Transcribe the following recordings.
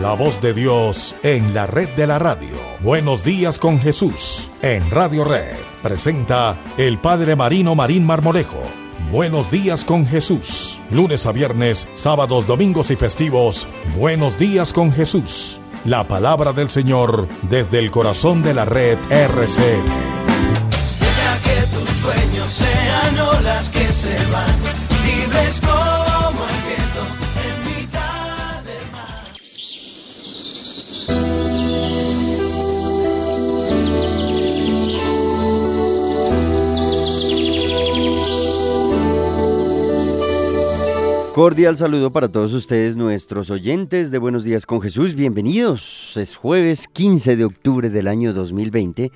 La voz de Dios en la red de la radio. Buenos días con Jesús en Radio Red. Presenta el Padre Marino Marín Marmolejo. Buenos días con Jesús. Lunes a viernes, sábados, domingos y festivos. Buenos días con Jesús. La palabra del Señor desde el corazón de la red RCN. Cordial saludo para todos ustedes, nuestros oyentes de Buenos Días con Jesús. Bienvenidos. Es jueves 15 de octubre del año 2020.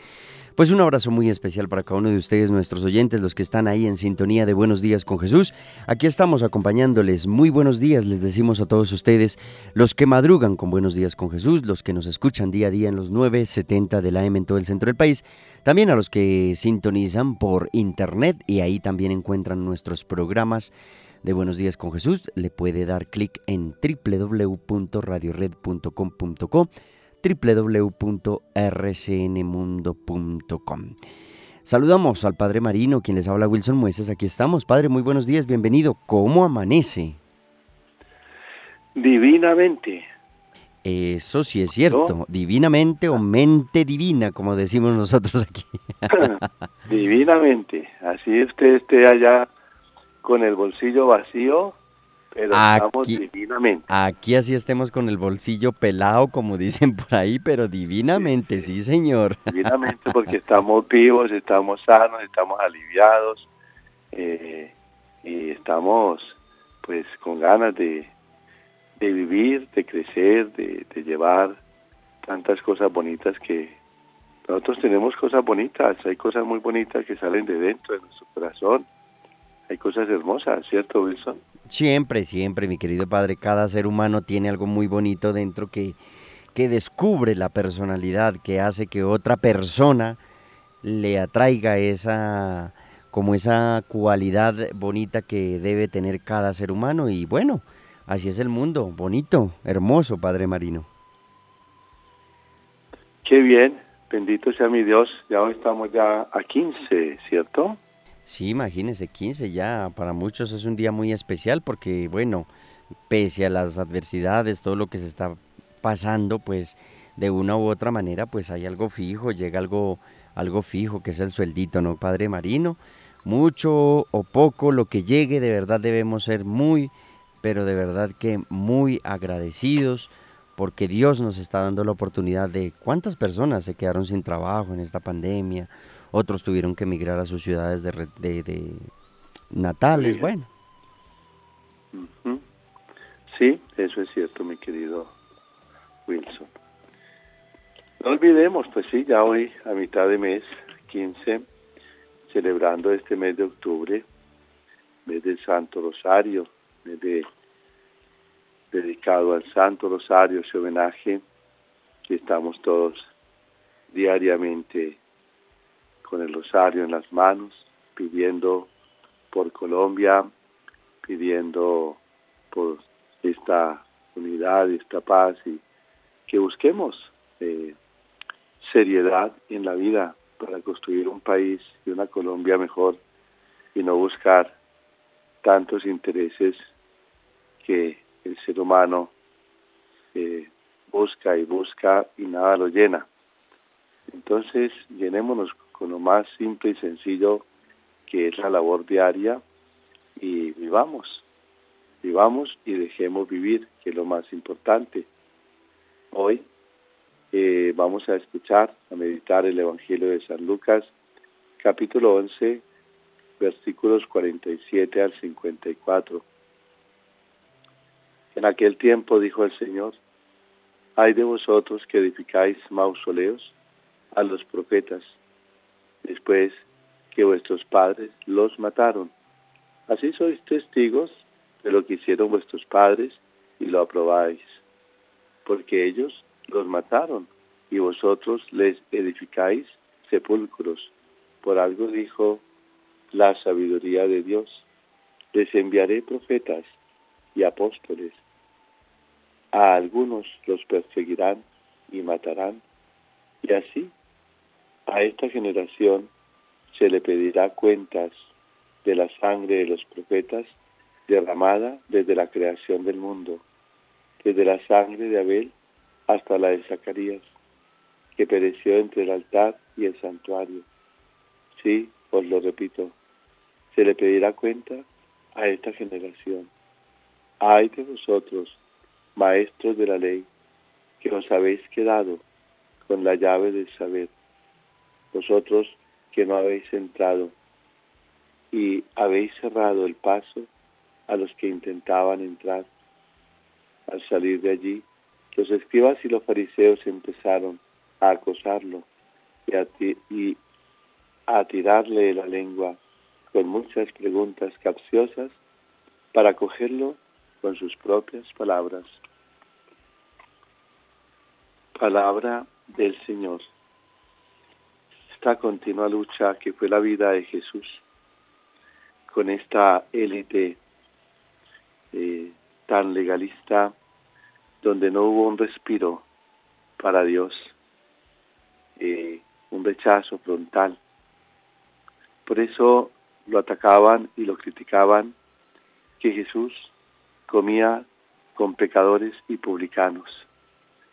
Pues un abrazo muy especial para cada uno de ustedes, nuestros oyentes, los que están ahí en sintonía de Buenos Días con Jesús. Aquí estamos acompañándoles. Muy buenos días, les decimos a todos ustedes, los que madrugan con Buenos Días con Jesús, los que nos escuchan día a día en los 970 de la AM en todo el centro del país, también a los que sintonizan por internet y ahí también encuentran nuestros programas de Buenos Días con Jesús, le puede dar clic en www.radiored.com.co, www.rcnmundo.com. Saludamos al Padre Marino, quien les habla Wilson Mueces. Aquí estamos. Padre, muy buenos días, bienvenido. ¿Cómo amanece? Divinamente. Eso sí es cierto, divinamente o mente divina, como decimos nosotros aquí. Divinamente. Así usted esté allá con el bolsillo vacío, pero estamos divinamente. Aquí así estemos con el bolsillo pelado, como dicen por ahí, pero divinamente, sí, señor. Divinamente porque estamos vivos, estamos sanos, estamos aliviados eh, y estamos pues con ganas de, de vivir, de crecer, de, de llevar tantas cosas bonitas que nosotros tenemos cosas bonitas, hay cosas muy bonitas que salen de dentro de nuestro corazón, hay cosas hermosas, ¿cierto Wilson? Siempre, siempre, mi querido padre, cada ser humano tiene algo muy bonito dentro que, que descubre la personalidad, que hace que otra persona le atraiga esa, como esa cualidad bonita que debe tener cada ser humano. Y bueno, así es el mundo, bonito, hermoso, padre Marino. Qué bien, bendito sea mi Dios, ya hoy estamos ya a 15, ¿cierto? Sí, imagínese, 15 ya, para muchos es un día muy especial porque, bueno, pese a las adversidades, todo lo que se está pasando, pues de una u otra manera, pues hay algo fijo, llega algo, algo fijo, que es el sueldito, ¿no, Padre Marino? Mucho o poco, lo que llegue, de verdad debemos ser muy, pero de verdad que muy agradecidos porque Dios nos está dando la oportunidad de cuántas personas se quedaron sin trabajo en esta pandemia, otros tuvieron que emigrar a sus ciudades de, re- de- de natales, Sí. bueno. Sí, eso es cierto, mi querido Wilson. No olvidemos, pues sí, ya hoy a mitad de mes, 15, celebrando este mes de octubre, mes del Santo Rosario, mes de- dedicado al Santo Rosario, ese homenaje que estamos todos diariamente con el rosario en las manos, pidiendo por Colombia, pidiendo por esta unidad, esta paz y que busquemos eh, seriedad en la vida para construir un país y una Colombia mejor y no buscar tantos intereses que el ser humano eh, busca y busca y nada lo llena. Entonces, llenémonos con lo más simple y sencillo que es la labor diaria y vivamos, vivamos y dejemos vivir, que es lo más importante. Hoy eh, vamos a escuchar, a meditar el Evangelio de San Lucas, capítulo 11, versículos 47 al 54. En aquel tiempo dijo el Señor, hay de vosotros que edificáis mausoleos a los profetas, después que vuestros padres los mataron. Así sois testigos de lo que hicieron vuestros padres y lo aprobáis, porque ellos los mataron y vosotros les edificáis sepulcros. Por algo dijo la sabiduría de Dios, les enviaré profetas y apóstoles, a algunos los perseguirán y matarán, y así a esta generación se le pedirá cuentas de la sangre de los profetas derramada desde la creación del mundo, desde la sangre de Abel hasta la de Zacarías, que pereció entre el altar y el santuario. Sí, os lo repito, se le pedirá cuenta a esta generación. Ay de vosotros, maestros de la ley, que os habéis quedado con la llave del saber, vosotros que no habéis entrado y habéis cerrado el paso a los que intentaban entrar. Al salir de allí, los escribas y los fariseos empezaron a acosarlo y a, y a tirarle la lengua con muchas preguntas capciosas para cogerlo con sus propias palabras. Palabra del Señor. Esta continua lucha que fue la vida de Jesús con esta élite eh, tan legalista donde no hubo un respiro para Dios, eh, un rechazo frontal. Por eso lo atacaban y lo criticaban que Jesús comía con pecadores y publicanos,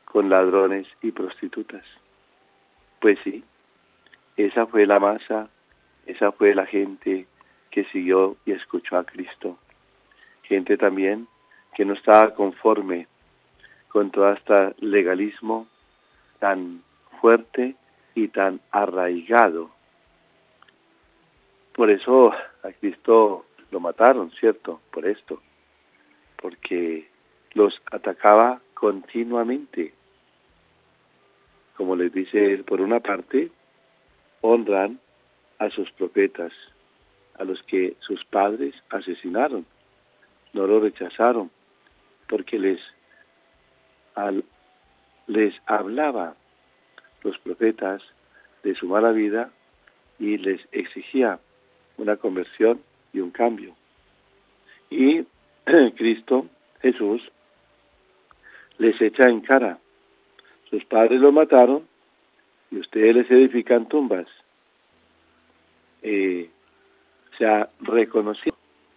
con ladrones y prostitutas. Pues sí, esa fue la masa, esa fue la gente que siguió y escuchó a Cristo. Gente también que no estaba conforme con todo este legalismo tan fuerte y tan arraigado. Por eso a Cristo lo mataron, ¿cierto? Por esto, porque los atacaba continuamente. Como les dice él, por una parte, honran a sus profetas, a los que sus padres asesinaron, no lo rechazaron, porque les, les hablaba los profetas de su mala vida y les exigía una conversión y un cambio. Y Cristo, Jesús, les echa en cara. Sus padres lo mataron y ustedes les edifican tumbas. Eh, se ha reconocido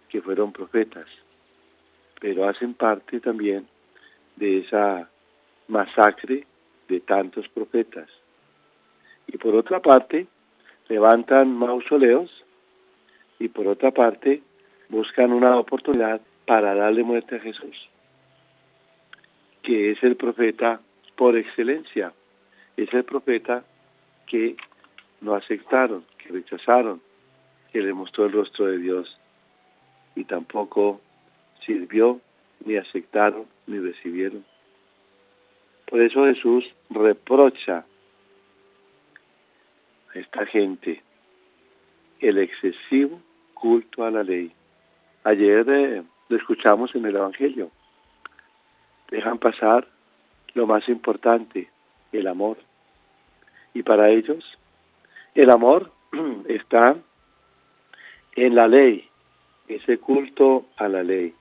que fueron profetas, pero hacen parte también de esa masacre de tantos profetas. Y por otra parte, levantan mausoleos y por otra parte, buscan una oportunidad para darle muerte a Jesús, que es el profeta por excelencia, es el profeta que no aceptaron, que rechazaron, que le mostró el rostro de Dios y tampoco sirvió, ni aceptaron, ni recibieron. Por eso Jesús reprocha a esta gente el excesivo culto a la ley. Ayer eh, lo escuchamos en el Evangelio. Dejan pasar lo más importante, el amor. Y para ellos, el amor está en la ley, ese culto a la ley,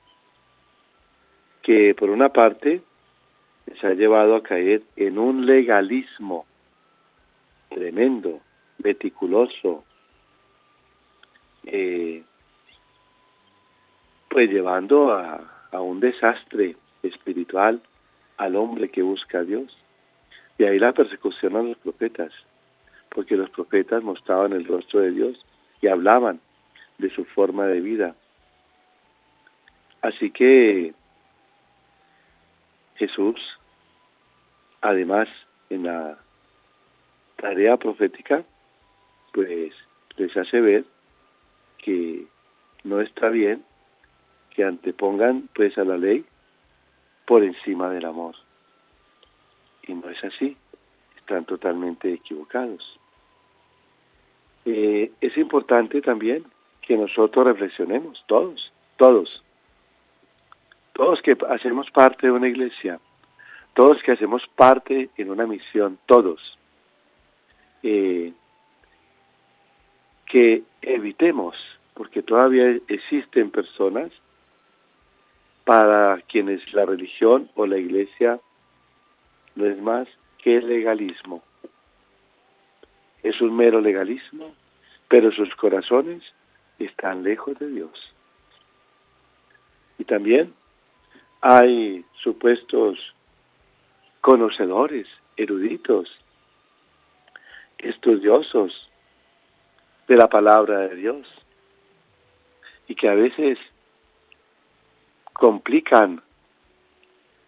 que por una parte se ha llevado a caer en un legalismo tremendo, meticuloso, eh, pues llevando a, a un desastre espiritual al hombre que busca a Dios. Y ahí la persecución a los profetas, porque los profetas mostraban el rostro de Dios y hablaban de su forma de vida. Así que Jesús, además, en la tarea profética, pues les hace ver que no está bien que antepongan pues a la ley por encima del amor. Y no es así, están totalmente equivocados. Eh, es importante también que nosotros reflexionemos, todos, todos, todos que hacemos parte de una iglesia, todos que hacemos parte en una misión, todos, eh, que evitemos, porque todavía existen personas para quienes la religión o la iglesia no es más que legalismo. Es un mero legalismo, pero sus corazones están lejos de Dios. Y también hay supuestos conocedores, eruditos, estudiosos de la palabra de Dios y que a veces complican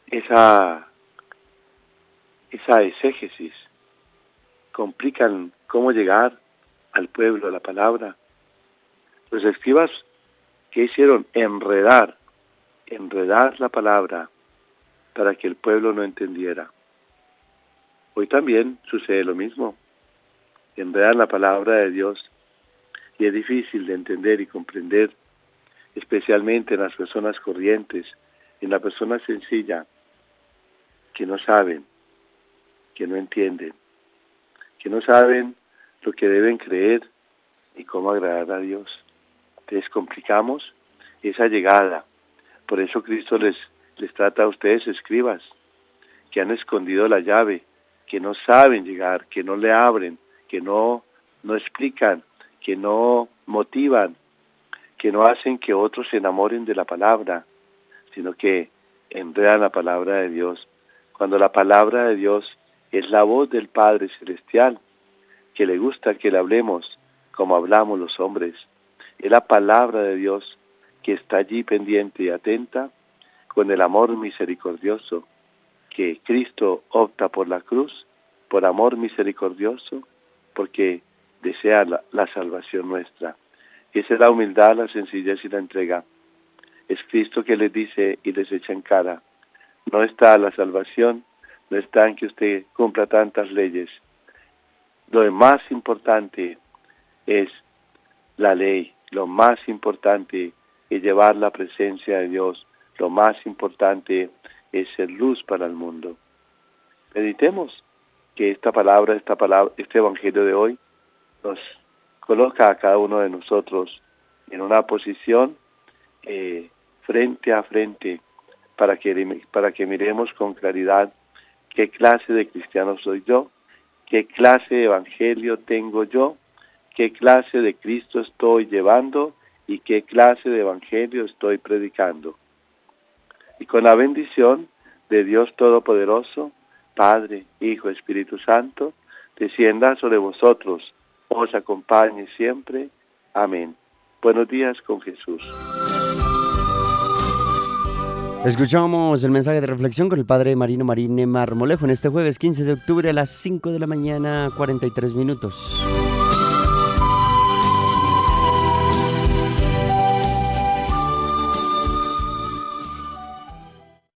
esa esa exégesis, complican cómo llegar al pueblo, a la palabra. Los escribas que hicieron enredar, enredar la palabra para que el pueblo no entendiera. Hoy también sucede lo mismo. Enredar la palabra de Dios y es difícil de entender y comprender, especialmente en las personas corrientes, en la persona sencilla, que no saben, que no entienden, que no saben lo que deben creer y cómo agradar a Dios. Entonces complicamos esa llegada. Por eso Cristo les, les trata a ustedes escribas, que han escondido la llave, que no saben llegar, que no le abren, que no, no explican, que no motivan, que no hacen que otros se enamoren de la palabra, sino que enredan la palabra de Dios. Cuando la palabra de Dios es la voz del Padre Celestial, que le gusta que le hablemos como hablamos los hombres. Es la palabra de Dios que está allí pendiente y atenta con el amor misericordioso, que Cristo opta por la cruz, por amor misericordioso, porque desea la, salvación nuestra. Esa es la humildad, la sencillez y la entrega. Es Cristo que les dice y les echa en cara, no está la salvación, no está en que usted cumpla tantas leyes. Lo más importante es la ley, lo más importante es llevar la presencia de Dios, lo más importante es ser luz para el mundo. Meditemos que esta palabra, esta palabra, este evangelio de hoy nos coloca a cada uno de nosotros en una posición eh, frente a frente para que, para que miremos con claridad qué clase de cristiano soy yo, qué clase de evangelio tengo yo, qué clase de Cristo estoy llevando y qué clase de evangelio estoy predicando. Y con la bendición de Dios Todopoderoso, Padre, Hijo, Espíritu Santo, descienda sobre vosotros os acompañe siempre. Amén. Buenos días con Jesús. Escuchamos el mensaje de reflexión con el Padre Marino Marine Marmolejo en este jueves 15 de octubre a las 5 de la mañana, 43 minutos.